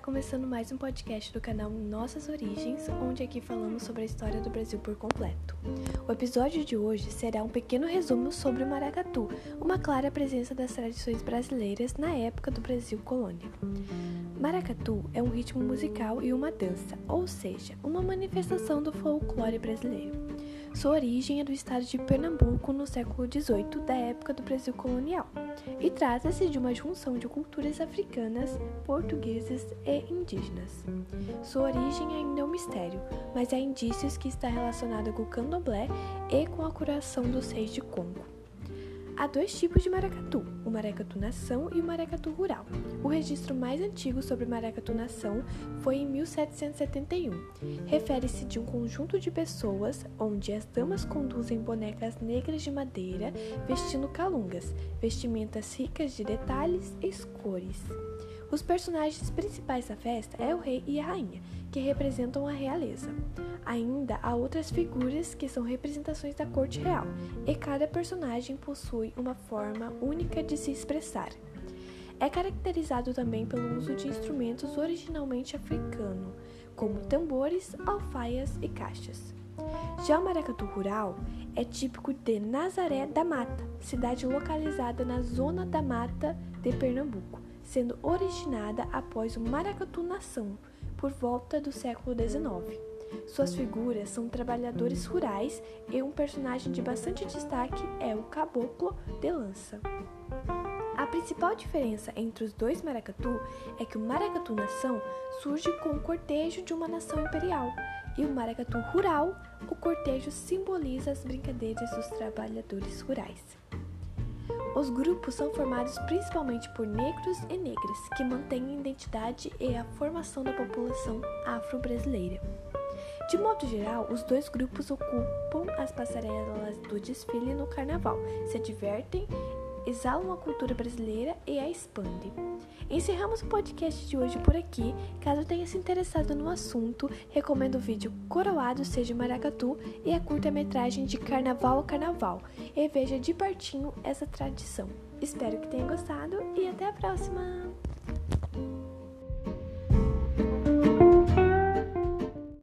começando mais um podcast do canal Nossas Origens, onde aqui falamos sobre a história do Brasil por completo. O episódio de hoje será um pequeno resumo sobre o maracatu, uma clara presença das tradições brasileiras na época do Brasil colônia. Maracatu é um ritmo musical e uma dança, ou seja, uma manifestação do folclore brasileiro. Sua origem é do estado de Pernambuco no século XVIII, da época do Brasil colonial, e trata-se de uma junção de culturas africanas, portuguesas e indígenas. Sua origem ainda é um mistério, mas há indícios que está relacionada com o candomblé e com a curação dos reis de Congo. Há dois tipos de maracatu, o maracatu nação e o maracatu rural. O registro mais antigo sobre maracatu nação foi em 1771. Refere-se de um conjunto de pessoas onde as damas conduzem bonecas negras de madeira vestindo calungas, vestimentas ricas de detalhes e cores. Os personagens principais da festa é o rei e a rainha, que representam a realeza. Ainda há outras figuras que são representações da corte real, e cada personagem possui uma forma única de se expressar. É caracterizado também pelo uso de instrumentos originalmente africanos, como tambores, alfaias e caixas. Já o maracatu rural é típico de Nazaré da Mata, cidade localizada na zona da mata de Pernambuco sendo originada após o Maracatu Nação, por volta do século XIX. Suas figuras são trabalhadores rurais e um personagem de bastante destaque é o Caboclo de Lança. A principal diferença entre os dois maracatu é que o maracatu nação surge com o cortejo de uma nação imperial e o maracatu rural, o cortejo simboliza as brincadeiras dos trabalhadores rurais. Os grupos são formados principalmente por negros e negras, que mantêm a identidade e a formação da população afro-brasileira. De modo geral, os dois grupos ocupam as passarelas do desfile no carnaval, se divertem, exalam a cultura brasileira e a expandem. Encerramos o podcast de hoje por aqui. Caso tenha se interessado no assunto, recomendo o vídeo Coroado Seja Maracatu e a curta-metragem de Carnaval a Carnaval e veja de pertinho essa tradição. Espero que tenha gostado e até a próxima!